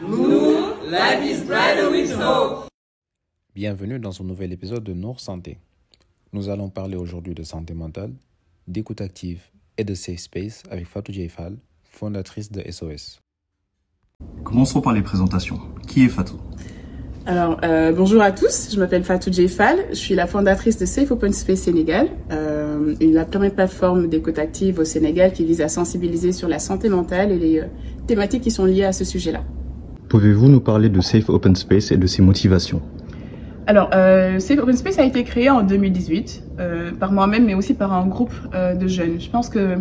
Nous, life is brighter with hope. Bienvenue dans ce nouvel épisode de Nour Santé. Nous allons parler aujourd'hui de santé mentale, d'écoute active et de safe space avec Fatou Djaifal, fondatrice de SOS. Commençons par les présentations? Qui est Fatou? Alors, euh, bonjour à tous, je m'appelle Fatou Djaifal, je suis la fondatrice de Safe Open Space Sénégal, euh, une, la première plateforme d'écoute active au Sénégal qui vise à sensibiliser sur la santé mentale et les euh, thématiques qui sont liées à ce sujet-là. Pouvez-vous nous parler de Safe Open Space et de ses motivations? Alors, euh, Safe Open Space a été créé en 2018 euh, par moi-même, mais aussi par un groupe euh, de jeunes. Je pense que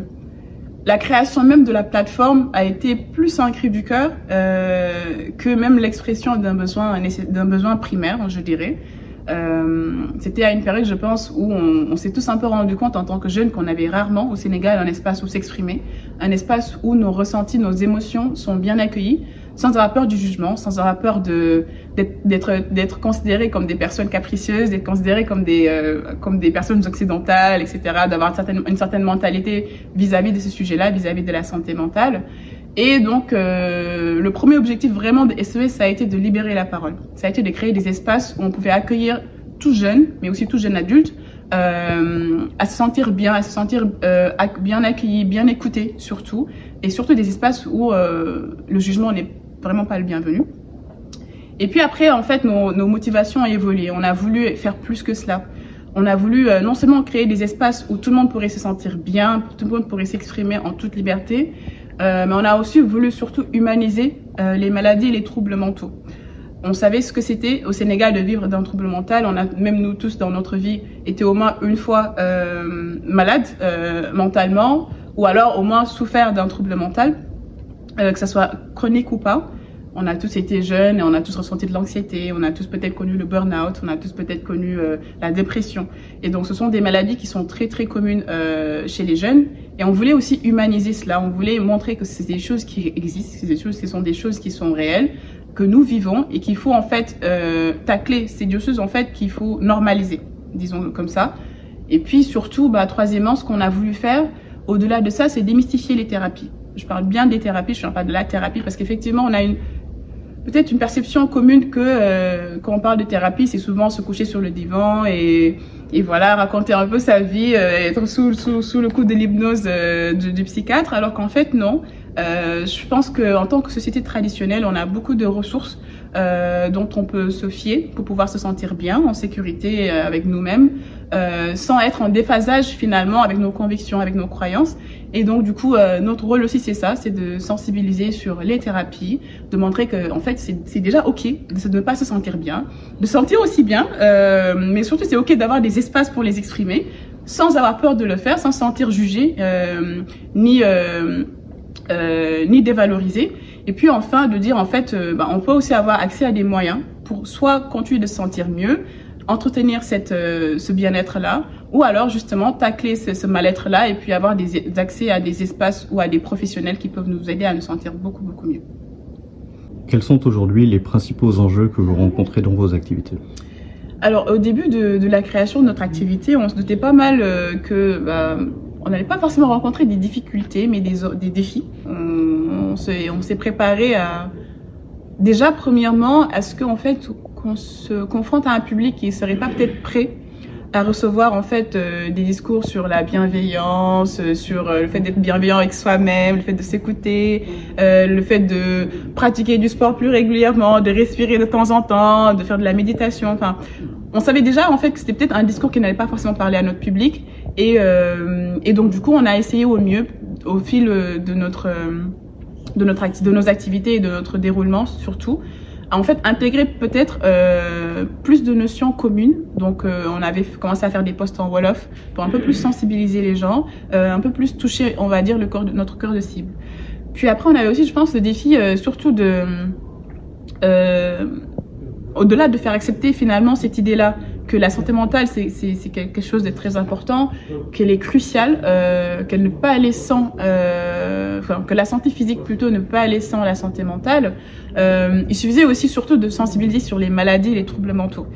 la création même de la plateforme a été plus un cri du cœur que même l'expression d'un besoin, d'un besoin primaire, je dirais. C'était à une période, je pense, où on, on s'est tous un peu rendu compte en tant que jeunes qu'on avait rarement au Sénégal un espace où s'exprimer, un espace où nos ressentis, nos émotions sont bien accueillis, sans avoir peur du jugement, sans avoir peur de d'être considérés comme des personnes capricieuses, d'être considérés comme des euh, comme des personnes occidentales, etc. D'avoir une certaine mentalité vis-à-vis de ce sujet-là, vis-à-vis de la santé mentale. Et donc, euh, le premier objectif vraiment de SES, ça a été de libérer la parole. Ça a été de créer des espaces où on pouvait accueillir tout jeune, mais aussi tout jeune adulte, euh, à se sentir bien, à se sentir bien accueilli, bien écouté surtout, et surtout des espaces où le jugement n'est vraiment pas le bienvenu. Et puis après, en fait, nos, motivations ont évolué. On a voulu faire plus que cela. On a voulu euh, non seulement créer des espaces où tout le monde pourrait se sentir bien, tout le monde pourrait s'exprimer en toute liberté, euh, mais on a aussi voulu surtout humaniser euh, les maladies et les troubles mentaux. On savait ce que c'était au Sénégal de vivre d'un trouble mental. On a même nous tous dans notre vie été au moins une fois euh, mentalement, ou alors au moins souffert d'un trouble mental, que ce soit chronique ou pas. On a tous été jeunes et on a tous ressenti de l'anxiété, on a tous peut-être connu le burn-out, on a tous peut-être connu euh, la dépression. Et donc ce sont des maladies qui sont très très communes euh, chez les jeunes. Et on voulait aussi humaniser cela, on voulait montrer que c'est des choses qui existent, c'est des choses qui sont des choses qui sont réelles, que nous vivons et qu'il faut en fait euh, tacler. C'est des choses en fait qu'il faut normaliser, disons comme ça. Et puis surtout, bah, troisièmement, ce qu'on a voulu faire, au-delà de ça, c'est démystifier les thérapies. Je parle bien des thérapies, je ne parle pas de la thérapie, parce qu'effectivement, on a une peut-être une perception commune que euh, quand on parle de thérapie, c'est souvent se coucher sur le divan et, et voilà raconter un peu sa vie, euh, être sous, sous, sous le coup de l'hypnose euh, du, du, psychiatre, alors qu'en fait non. Euh, je pense qu'en tant que société traditionnelle, on a beaucoup de ressources euh, dont on peut se fier pour pouvoir se sentir bien, en sécurité avec nous-mêmes, sans être en déphasage finalement avec nos convictions, avec nos croyances. Et donc du coup, euh, notre rôle aussi c'est ça, c'est de sensibiliser sur les thérapies, de montrer que en fait c'est déjà ok de ne pas se sentir bien, de sentir aussi bien, euh, mais surtout c'est ok d'avoir des espaces pour les exprimer, sans avoir peur de le faire, sans se sentir jugé euh, ni dévalorisé. Et puis enfin de dire en fait, bah, on peut aussi avoir accès à des moyens pour soit continuer de se sentir mieux, entretenir cette, euh, ce bien-être-là, ou alors justement tacler ce, ce mal-être-là et puis avoir des, accès à des espaces ou à des professionnels qui peuvent nous aider à nous sentir beaucoup, beaucoup mieux. Quels sont aujourd'hui les principaux enjeux que vous rencontrez dans vos activités? Alors au début de, de, la création de notre activité, on se doutait pas mal euh, que... Bah, on n'allait pas forcément rencontrer des difficultés, mais des, des défis. On, on s'est préparé à, déjà premièrement, à ce qu'en fait, qu'on se confronte à un public qui serait pas peut-être prêt à recevoir en fait euh, des discours sur la bienveillance, euh, sur euh, le fait d'être bienveillant avec soi-même, le fait de s'écouter, euh, le fait de pratiquer du sport plus régulièrement, de respirer de temps en temps, de faire de la méditation. Enfin, on savait déjà en fait que c'était peut-être un discours qui n'allait pas forcément parler à notre public, et, euh, et donc du coup on a essayé au mieux au fil de notre de notre de nos activités et de notre déroulement surtout en fait intégrer peut-être euh, plus de notions communes. Donc euh, on avait commencé à faire des posts en wolof pour un peu plus sensibiliser les gens, euh, un peu plus toucher, on va dire, le corps de, notre cœur de cible. Puis après on avait aussi, je pense, le défi euh, surtout de euh, au-delà de faire accepter finalement cette idée-là que la santé mentale c'est quelque chose de très important, qu'elle est cruciale, euh, qu'elle ne peut pas aller sans, euh, enfin, que la santé physique plutôt ne peut pas aller sans la santé mentale. Euh, il suffisait aussi surtout de sensibiliser sur les maladies et les troubles mentaux.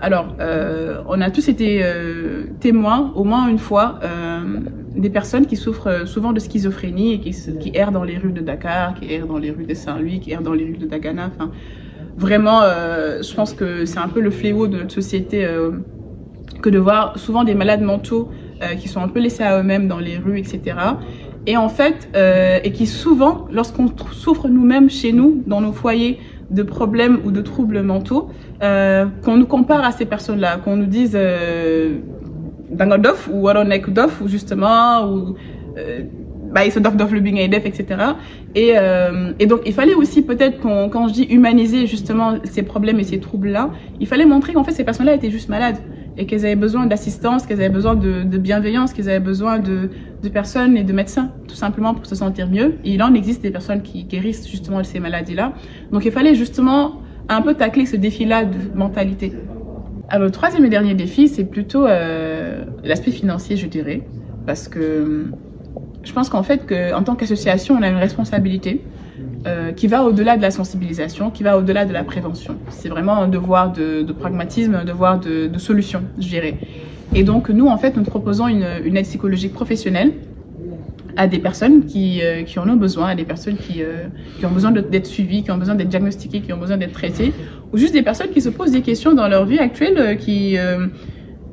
Alors, euh, on a tous été euh, témoins, au moins une fois, euh, des personnes qui souffrent souvent de schizophrénie et qui, qui errent dans les rues de Dakar, qui errent dans les rues de Saint-Louis, qui errent dans les rues de Dagana. Enfin, vraiment, euh, je pense que c'est un peu le fléau de notre société euh, que de voir souvent des malades mentaux euh, qui sont un peu laissés à eux-mêmes dans les rues, etc. Et en fait, et qui souvent, lorsqu'on souffre nous-mêmes chez nous, dans nos foyers, de problèmes ou de troubles mentaux, euh, qu'on nous compare à ces personnes-là, qu'on nous dise euh, dof ou waronek dof ou justement ou euh, bah, ils sont dof dof le bing def etc. Et, euh, et donc il fallait aussi peut-être qu'on quand je dis humaniser justement ces problèmes et ces troubles-là, il fallait montrer qu'en fait ces personnes-là étaient juste malades et qu'elles avaient besoin d'assistance, qu'elles avaient besoin de, bienveillance, qu'elles avaient besoin de, de personnes et de médecins, tout simplement pour se sentir mieux. Et il en existe des personnes qui guérissent justement ces maladies-là. Donc il fallait justement un peu tacler ce défi-là de mentalité. Alors le troisième et dernier défi, c'est plutôt euh, l'aspect financier, je dirais, parce que je pense qu'en fait, que, en tant qu'association, on a une responsabilité euh, qui va au-delà de la sensibilisation, qui va au-delà de la prévention. C'est vraiment un devoir de, pragmatisme, un devoir de, solution, je dirais. Et donc, nous, en fait, nous proposons une, aide psychologique professionnelle à des personnes qui, euh, qui en ont besoin, à des personnes qui, euh, qui ont besoin d'être suivies, qui ont besoin d'être diagnostiquées, qui ont besoin d'être traitées, ou juste des personnes qui se posent des questions dans leur vie actuelle, qui,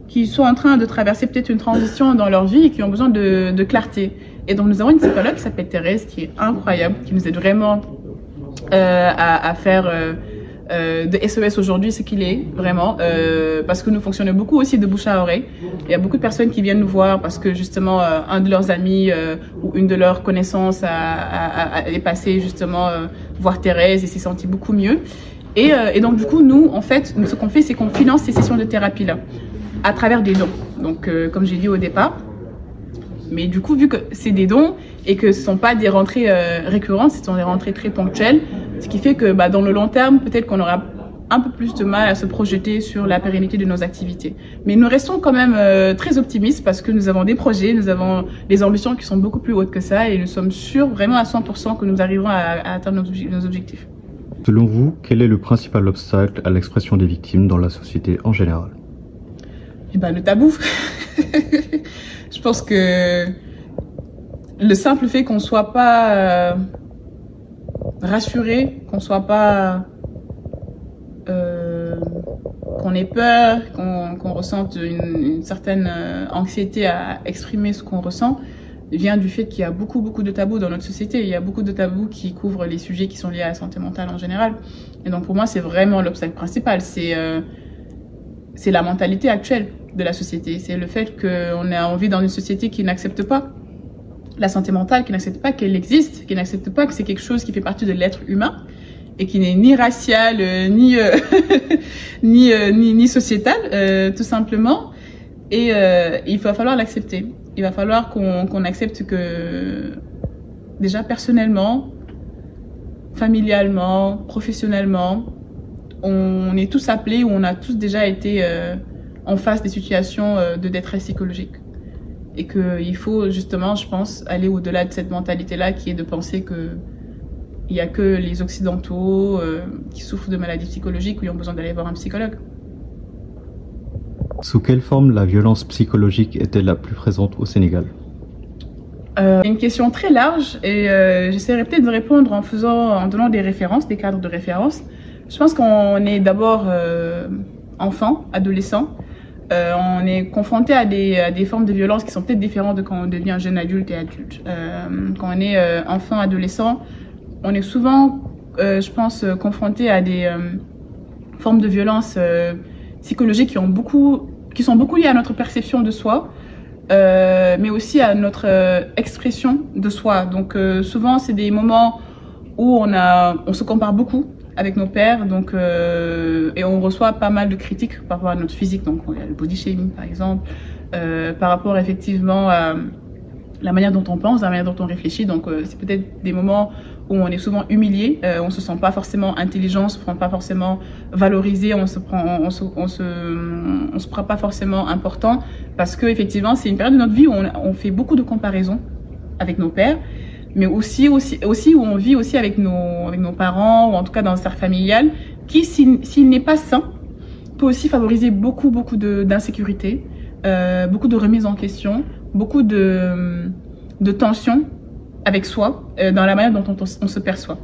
qui sont en train de traverser peut-être une transition dans leur vie et qui ont besoin de, de clarté. Et donc nous avons une psychologue qui s'appelle Thérèse, qui est incroyable, qui nous aide vraiment euh, à, à, faire euh, euh, de SOS aujourd'hui ce qu'il est, vraiment, euh, parce que nous fonctionnons beaucoup aussi de bouche à oreille. Il y a beaucoup de personnes qui viennent nous voir parce que justement euh, un de leurs amis euh, ou une de leurs connaissances a, a, a est passé justement voir Thérèse et s'est senti beaucoup mieux. Et, et, donc du coup, nous, en fait, ce qu'on fait, c'est qu'on finance ces sessions de thérapie-là à travers des dons. Donc, comme j'ai dit au départ, mais du coup, vu que c'est des dons et que ce ne sont pas des rentrées euh, récurrentes, ce sont des rentrées très ponctuelles, ce qui fait que bah, dans le long terme, peut-être qu'on aura un peu plus de mal à se projeter sur la pérennité de nos activités. Mais nous restons quand même euh, très optimistes parce que nous avons des projets, nous avons des ambitions qui sont beaucoup plus hautes que ça et nous sommes sûrs vraiment à 100% que nous arriverons à, atteindre nos objectifs. Selon vous, quel est le principal obstacle à l'expression des victimes dans la société en général? Eh ben, le tabou. je pense que le simple fait qu'on soit pas euh, rassuré, qu'on soit pas euh, qu'on ait peur, qu'on qu ressente une, certaine euh, anxiété à exprimer ce qu'on ressent, vient du fait qu'il y a beaucoup beaucoup de tabous dans notre société. Il y a beaucoup de tabous qui couvrent les sujets qui sont liés à la santé mentale en général. Et donc pour moi, c'est vraiment l'obstacle principal. C'est c'est la mentalité actuelle de la société. C'est le fait qu'on a envie dans une société qui n'accepte pas la santé mentale, qui n'accepte pas qu'elle existe, qui n'accepte pas que c'est quelque chose qui fait partie de l'être humain et qui n'est ni racial, euh, ni, euh, ni, euh, ni, ni sociétal, euh, tout simplement. Et euh, il va falloir l'accepter. Il va falloir qu'on qu accepte que déjà personnellement, familialement, professionnellement, on est tous appelés ou on a tous déjà été en face des situations euh, de détresse psychologique. Et qu'il faut justement, je pense, aller au-delà de cette mentalité-là qui est de penser que il n'y a que les Occidentaux euh, qui souffrent de maladies psychologiques ou qui ont besoin d'aller voir un psychologue. Sous quelle forme la violence psychologique est-elle la plus présente au Sénégal? Euh, une question très large et euh, j'essaierai peut-être de répondre en faisant, en donnant des références, des cadres de référence. Je pense qu'on est d'abord euh, enfant, adolescent. Euh, on est confronté à des, formes de violence qui sont peut-être différentes de quand on devient jeune adulte et adulte. Euh, quand on est enfant, adolescent, on est souvent, je pense, confronté à des formes de violence psychologiques qui sont beaucoup liées à notre perception de soi. Euh, mais aussi à notre euh, expression de soi. Donc euh, souvent c'est des moments où on se compare beaucoup avec nos pères, donc et on reçoit pas mal de critiques par rapport à notre physique. Donc il y a le body shaming par exemple, par rapport effectivement à la manière dont on pense, la manière dont on réfléchit. Donc c'est peut-être des moments où on est souvent humilié, euh, on se sent pas forcément intelligent, on se prend pas forcément valorisé, on se prend, on se, on se, on se prend pas forcément important parce que effectivement c'est une période de notre vie où on, on, fait beaucoup de comparaisons avec nos pères, mais aussi aussi aussi où on vit aussi avec nos avec nos parents ou en tout cas dans un cercle familial qui s'il n'est pas sain peut aussi favoriser beaucoup, beaucoup d'insécurité, euh, beaucoup de remise en question, beaucoup de, de tension avec soi euh, dans la manière dont on, on, se perçoit.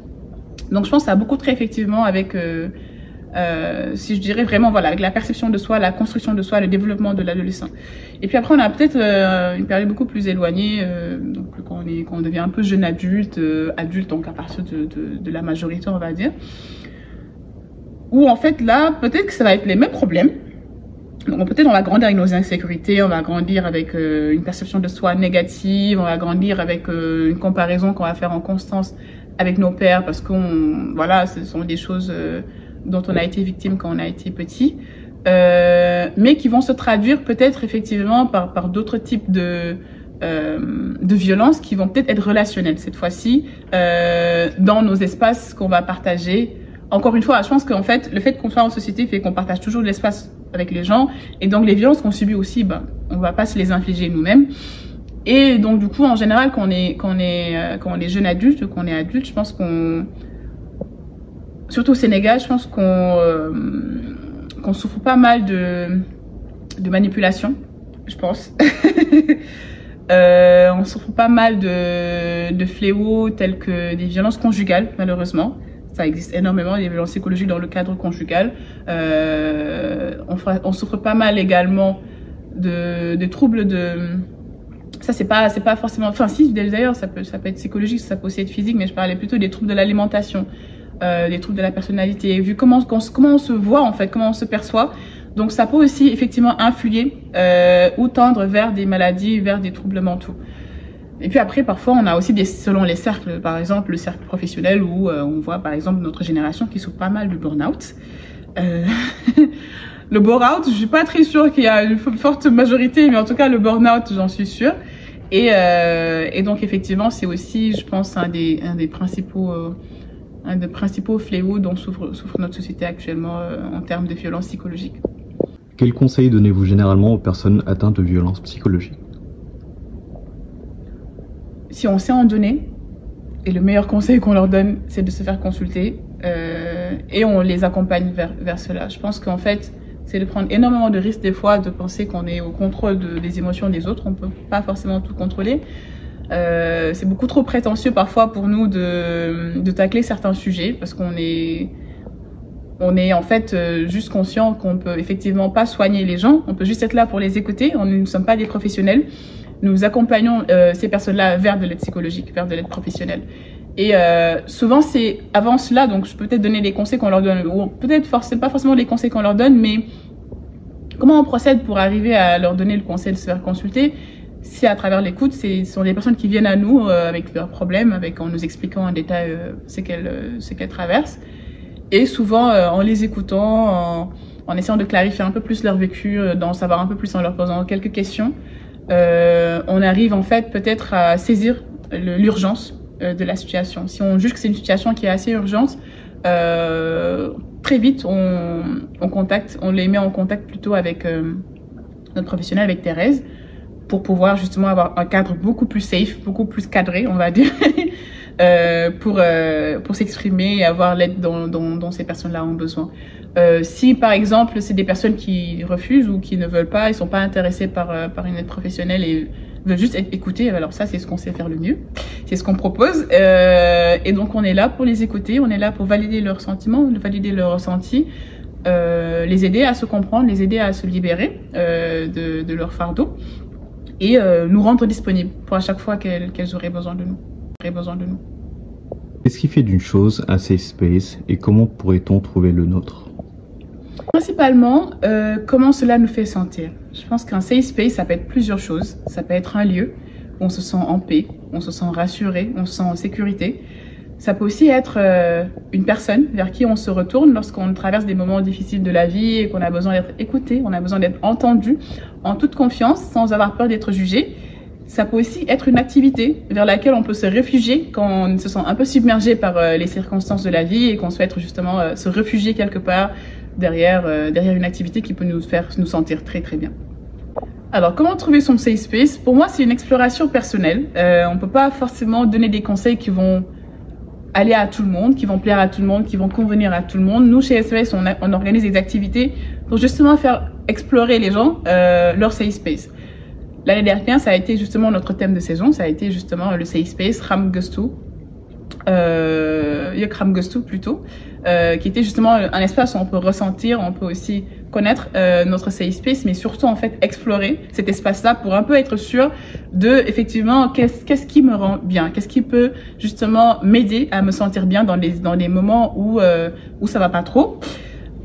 Donc je pense que ça a beaucoup trait effectivement avec, euh, euh, si je dirais vraiment, voilà, avec la perception de soi, la construction de soi, le développement de l'adolescent. Et puis après, on a peut-être euh, une période beaucoup plus éloignée, euh, donc quand on, est, quand on devient un peu jeune adulte, adulte donc à partir de, de, de la majorité, on va dire, où en fait là, peut-être que ça va être les mêmes problèmes, donc peut-être on va grandir avec nos insécurités, on va grandir avec euh, une perception de soi négative, on va grandir avec euh, une comparaison qu'on va faire en constance avec nos pères parce qu'on voilà, ce sont des choses euh, dont on a été victime quand on a été petit, mais qui vont se traduire peut-être effectivement par par d'autres types de de violences qui vont peut-être être relationnelles cette fois-ci dans nos espaces qu'on va partager. Encore une fois, je pense qu'en fait, le fait qu'on soit en société fait qu'on partage toujours de l'espace avec les gens. Et donc, les violences qu'on subit aussi, ben, on va pas se les infliger nous-mêmes. Et donc, du coup, en général, quand on est, quand on est, euh, quand on est jeune adulte, quand on est adulte, je pense qu'on, surtout au Sénégal, je pense qu'on, euh, souffre pas mal de, de manipulation, je pense. euh, on souffre pas mal de, de fléaux tels que des violences conjugales, malheureusement ça existe énormément, des violences psychologiques dans le cadre conjugal. Euh, on, souffre pas mal également de, de troubles de... Ça, c'est pas, pas forcément... Enfin, si, d'ailleurs, ça peut, ça peut être psychologique, ça peut aussi être physique, mais je parlais plutôt des troubles de l'alimentation, euh, des troubles de la personnalité, vu comment, comment on se voit, en fait, comment on se perçoit. Donc, ça peut aussi, effectivement, influer euh, ou tendre vers des maladies, vers des troubles mentaux. Et puis après, parfois, on a aussi des, selon les cercles, par exemple, le cercle professionnel où euh, on voit, par exemple, notre génération qui souffre pas mal du burn-out. Euh, le burn-out, je suis pas très sûre qu'il y a une forte majorité, mais en tout cas, le burn-out, j'en suis sûre. Et, euh, et donc, effectivement, c'est aussi, je pense, un des, un des principaux, euh, un des principaux fléaux dont souffre, souffre notre société actuellement euh, en termes de violence psychologique. Quels conseils donnez-vous généralement aux personnes atteintes de violences psychologiques? Si on sait en donner, et le meilleur conseil qu'on leur donne, c'est de se faire consulter, euh, et on les accompagne vers, vers cela. Je pense qu'en fait, c'est de prendre énormément de risques des fois, de penser qu'on est au contrôle de, des émotions des autres, on peut pas forcément tout contrôler. Euh, c'est beaucoup trop prétentieux parfois pour nous de, de tacler certains sujets, parce qu'on est on est en fait euh, juste conscient qu'on peut effectivement pas soigner les gens, on peut juste être là pour les écouter, on ne sommes pas des professionnels. Nous accompagnons euh, ces personnes-là vers de l'aide psychologique, vers de l'aide professionnelle. Et euh, souvent, c'est avant cela, donc je peux peut-être donner les conseils qu'on leur donne, ou peut-être pas forcément les conseils qu'on leur donne, mais comment on procède pour arriver à leur donner le conseil de se faire consulter? Si à travers l'écoute, ce sont des personnes qui viennent à nous euh, avec leurs problèmes, avec en nous expliquant en détail euh, ce qu'elles euh, qu'elles traversent, et souvent en les écoutant, en, en, essayant de clarifier un peu plus leur vécu, d'en savoir un peu plus en leur posant quelques questions euh, on arrive en fait peut-être à saisir l'urgence euh, de la situation. Si on juge que c'est une situation qui est assez urgente, euh, très vite on, on, contacte, on les met en contact plutôt avec euh, notre professionnel, avec Thérèse, pour pouvoir justement avoir un cadre beaucoup plus safe, beaucoup plus cadré, on va dire, euh, pour euh, pour s'exprimer et avoir l'aide dont, dont, dont, ces personnes-là ont besoin. Euh, si par exemple c'est des personnes qui refusent ou qui ne veulent pas, ils sont pas intéressés par euh, par une aide professionnelle et veulent juste être écoutés, alors ça c'est ce qu'on sait faire le mieux, c'est ce qu'on propose. Euh, et donc on est là pour les écouter, on est là pour valider leurs sentiments, valider leurs ressentis, euh, les aider à se comprendre, les aider à se libérer euh, de, de leur fardeau et euh, nous rendre disponibles pour à chaque fois qu'elles qu auraient besoin de nous. Auraient besoin de nous. Qu'est-ce qui fait d'une chose un safe space et comment pourrait-on trouver le nôtre? Principalement, euh, comment cela nous fait sentir. Je pense qu'un safe space, ça peut être plusieurs choses. Ça peut être un lieu où on se sent en paix, on se sent rassuré, on se sent en sécurité. Ça peut aussi être euh, une personne vers qui on se retourne lorsqu'on traverse des moments difficiles de la vie et qu'on a besoin d'être écouté, on a besoin d'être entendu en toute confiance, sans avoir peur d'être jugé. Ça peut aussi être une activité vers laquelle on peut se réfugier quand on se sent un peu submergé par euh, les circonstances de la vie et qu'on souhaite justement euh, se réfugier quelque part derrière, derrière une activité qui peut nous faire nous sentir très très bien. Alors, comment trouver son safe space? Pour moi, c'est une exploration personnelle. Euh, on peut pas forcément donner des conseils qui vont aller à tout le monde, qui vont plaire à tout le monde, qui vont convenir à tout le monde. Nous, chez SOS, on, a, on organise des activités pour justement faire explorer les gens euh, leur safe space. L'année dernière, ça a été justement notre thème de saison, ça a été justement le safe space, Ram Gustu, euh, Ram Gustu plutôt, euh, qui était justement un espace où on peut ressentir, on peut aussi connaître euh, notre safe space, mais surtout en fait explorer cet espace-là pour un peu être sûr de effectivement qu'est-ce qu'est-ce qui me rend bien, qu'est-ce qui peut justement m'aider à me sentir bien dans les dans les moments où euh, où ça va pas trop.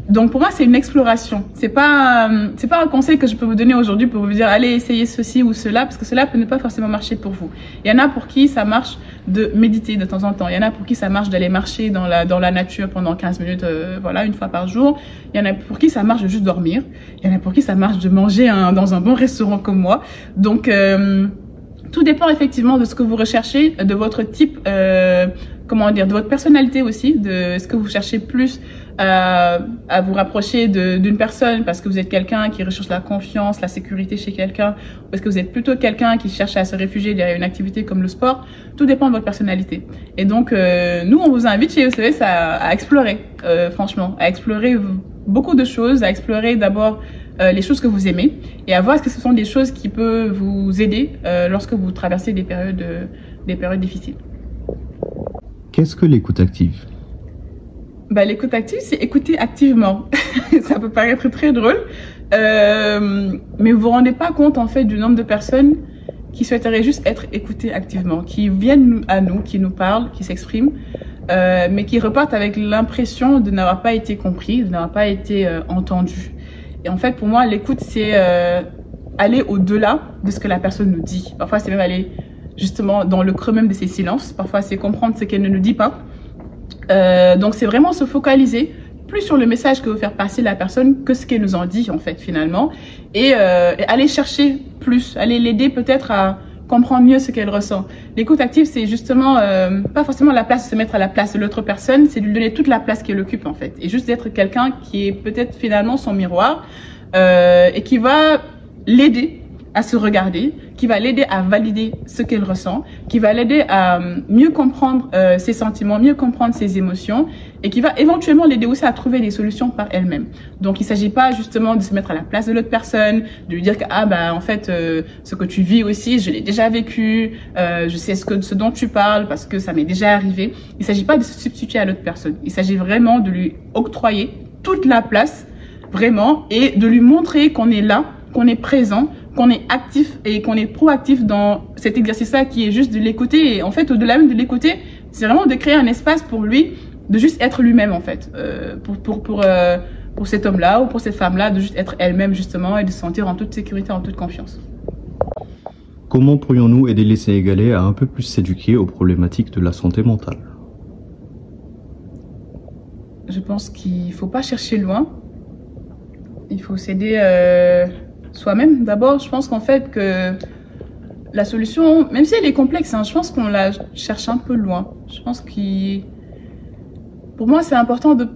Donc pour moi c'est une exploration. C'est pas c'est pas un conseil que je peux vous donner aujourd'hui pour vous dire allez essayer ceci ou cela parce que cela peut ne pas forcément marcher pour vous. Il y en a pour qui ça marche de méditer de temps en temps. Il y en a pour qui ça marche d'aller marcher dans la dans la nature pendant 15 minutes euh, voilà une fois par jour. Il y en a pour qui ça marche de juste dormir. Il y en a pour qui ça marche de manger un, dans un bon restaurant comme moi. Donc euh, tout dépend effectivement de ce que vous recherchez, de votre type, euh, comment dire, de votre personnalité aussi, de ce que vous cherchez plus à, à vous rapprocher d'une personne parce que vous êtes quelqu'un qui recherche la confiance, la sécurité chez quelqu'un, ou est-ce que vous êtes plutôt quelqu'un qui cherche à se réfugier derrière une activité comme le sport. Tout dépend de votre personnalité. Et donc, euh, nous, on vous invite chez OCS à, à explorer, euh, franchement, à explorer beaucoup de choses, à explorer d'abord euh, les choses que vous aimez et à voir est-ce que ce sont des choses qui peuvent vous aider euh, lorsque vous traversez des périodes, des périodes difficiles. Qu'est-ce que l'écoute active? Bah, L'écoute active, c'est écouter activement. ça peut paraître très drôle, euh, mais vous vous rendez pas compte en fait du nombre de personnes qui souhaiteraient juste être écoutées activement, qui viennent à nous, qui nous parlent, qui s'expriment, euh, mais qui repartent avec l'impression de n'avoir pas été compris, de n'avoir pas été euh, entendu. Et en fait, pour moi, l'écoute, c'est euh, aller au-delà de ce que la personne nous dit. Parfois, c'est même aller justement dans le creux même de ses silences. Parfois, c'est comprendre ce qu'elle ne nous dit pas. Euh, donc, c'est vraiment se focaliser plus sur le message que veut faire passer la personne que ce qu'elle nous en dit, en fait, finalement. Et, euh, aller chercher plus, aller l'aider peut-être à comprendre mieux ce qu'elle ressent. L'écoute active, c'est justement euh, pas forcément la place de se mettre à la place de l'autre personne, c'est de lui donner toute la place qu'elle occupe en fait, et juste d'être quelqu'un qui est peut-être finalement son miroir euh, et qui va l'aider à se regarder, qui va l'aider à valider ce qu'elle ressent, qui va l'aider à euh, mieux comprendre euh, ses sentiments, mieux comprendre ses émotions, et qui va éventuellement l'aider aussi à trouver des solutions par elle-même. Donc il ne s'agit pas justement de se mettre à la place de l'autre personne, de lui dire que ah bah en fait euh, ce que tu vis aussi, je l'ai déjà vécu, je sais ce que ce dont tu parles parce que ça m'est déjà arrivé. Il ne s'agit pas de se substituer à l'autre personne. Il s'agit vraiment de lui octroyer toute la place vraiment et de lui montrer qu'on est là, qu'on est présent, qu'on est actif et qu'on est proactif dans cet exercice-là qui est juste de l'écouter. Et en fait, au-delà même de l'écouter, c'est vraiment de créer un espace pour lui, de juste être lui-même en fait, euh, pour pour pour euh, pour cet homme-là ou pour cette femme-là, de juste être elle-même justement et de se sentir en toute sécurité, en toute confiance. Comment pourrions-nous aider les Sénégalais à un peu plus s'éduquer aux problématiques de la santé mentale? Je pense qu'il faut pas chercher loin. Il faut s'aider. Euh soi-même. D'abord, je pense qu'en fait que la solution, même si elle est complexe, hein, je pense qu'on la cherche un peu loin. Je pense que pour moi, c'est important de,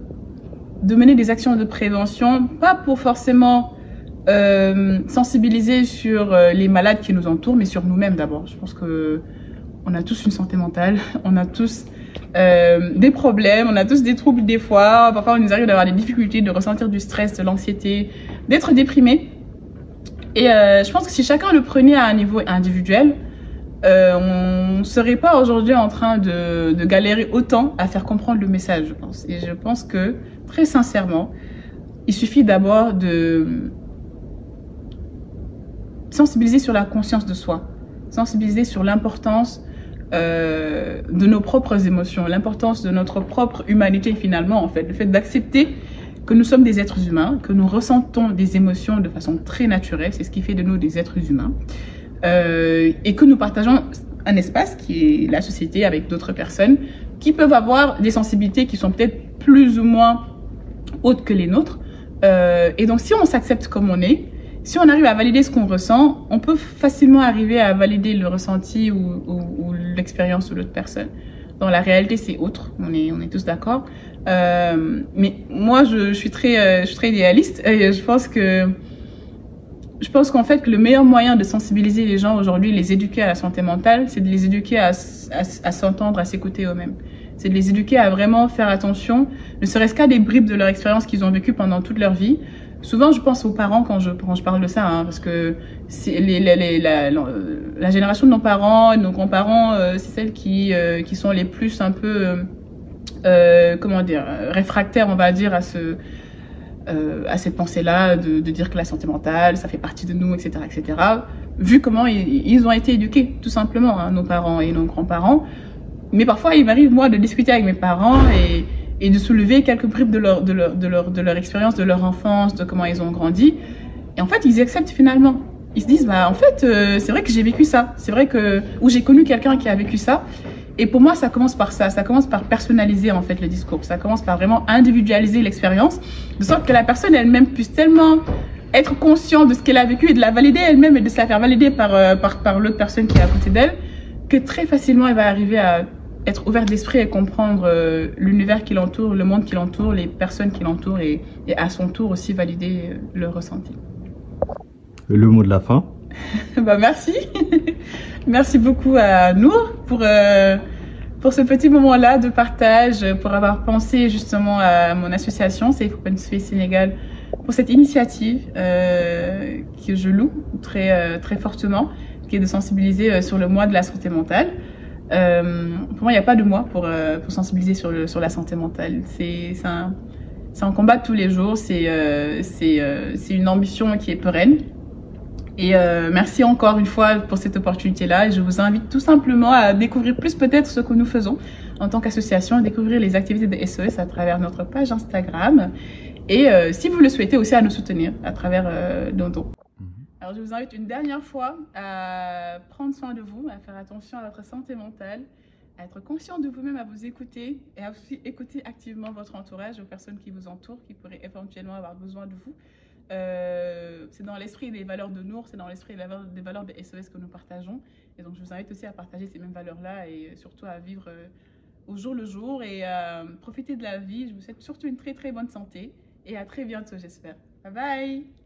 mener des actions de prévention, pas pour forcément euh, sensibiliser sur euh, les malades qui nous entourent, mais sur nous-mêmes d'abord. Je pense que on a tous une santé mentale, on a tous euh, des problèmes, on a tous des troubles des fois. Parfois, on nous arrive d'avoir des difficultés, de ressentir du stress, de l'anxiété, d'être déprimé. Et euh, je pense que si chacun le prenait à un niveau individuel, euh, on ne serait pas aujourd'hui en train de, galérer autant à faire comprendre le message, je pense. Et je pense que, très sincèrement, il suffit d'abord de sensibiliser sur la conscience de soi, sensibiliser sur l'importance euh, de nos propres émotions, l'importance de notre propre humanité finalement, en fait, le fait d'accepter que nous sommes des êtres humains, que nous ressentons des émotions de façon très naturelle, c'est ce qui fait de nous des êtres humains, euh, et que nous partageons un espace qui est la société avec d'autres personnes qui peuvent avoir des sensibilités qui sont peut-être plus ou moins hautes que les nôtres. Euh, et donc si on s'accepte comme on est, si on arrive à valider ce qu'on ressent, on peut facilement arriver à valider le ressenti ou, l'expérience de l'autre personne. Dans la réalité, c'est autre. On est, on est tous d'accord. Euh, mais moi, je, je, suis très, euh, je suis très idéaliste et je pense que je pense qu'en fait le meilleur moyen de sensibiliser les gens aujourd'hui, les éduquer à la santé mentale, c'est de les éduquer à, s'entendre, à s'écouter eux-mêmes. C'est de les éduquer à vraiment faire attention, ne serait-ce qu'à des bribes de leur expérience qu'ils ont vécues pendant toute leur vie, souvent, je pense aux parents quand je, quand je parle de ça, hein, parce que les, les, la, la, génération de nos parents, de nos grands-parents, euh, c'est celles qui, euh, qui sont les plus un peu, euh, comment dire, réfractaires, on va dire, à ce à cette pensée-là de, de, dire que la santé mentale, ça fait partie de nous, etc., etc. Vu comment ils, ont été éduqués, tout simplement, hein, nos parents et nos grands-parents. Mais parfois, il m'arrive moi de discuter avec mes parents et et de soulever quelques bribes de leur, de leur, de leur, de leur expérience, de leur enfance, de comment ils ont grandi. Et en fait, ils acceptent finalement. Ils se disent, bah, en fait, euh, c'est vrai que j'ai vécu ça. C'est vrai que, ou j'ai connu quelqu'un qui a vécu ça. Et pour moi, ça commence par ça. Ça commence par personnaliser, en fait, le discours. Ça commence par vraiment individualiser l'expérience. De sorte que la personne elle-même puisse tellement être consciente de ce qu'elle a vécu et de la valider elle-même et de se la faire valider par, euh, par, par l'autre personne qui est à côté d'elle, que très facilement, elle va arriver à être ouvert d'esprit et comprendre euh, l'univers qui l'entoure, le monde qui l'entoure, les personnes qui l'entourent et, et, à son tour aussi valider euh, le ressenti. Le mot de la fin? bah, Merci. merci beaucoup à Nour pour, euh, pour ce petit moment-là de partage, pour avoir pensé justement à mon association, Safe Open Space Sénégal, pour cette initiative euh, que je loue très, très fortement, qui est de sensibiliser sur le mois de la santé mentale. Euh, pour moi, il n'y a pas de moi pour, euh, pour sensibiliser sur, la santé mentale. C'est un, un combat de tous les jours, c'est euh, euh une ambition qui est pérenne. Et euh, merci encore une fois pour cette opportunité-là. Je vous invite tout simplement à découvrir plus peut-être ce que nous faisons en tant qu'association, à découvrir les activités de SOS à travers notre page Instagram. Et euh, si vous le souhaitez aussi à nous soutenir à travers euh, nos dons. Alors, je vous invite une dernière fois à prendre soin de vous, à faire attention à votre santé mentale, à être conscient de vous-même, à vous écouter et à aussi écouter activement votre entourage, aux personnes qui vous entourent, qui pourraient éventuellement avoir besoin de vous. Euh, c'est dans l'esprit des valeurs de Nour, c'est dans l'esprit des valeurs des SOS que nous partageons. Et donc, je vous invite aussi à partager ces mêmes valeurs-là et surtout à vivre euh, au jour le jour et à profiter de la vie. Je vous souhaite surtout une très très bonne santé et à très bientôt, j'espère. Bye bye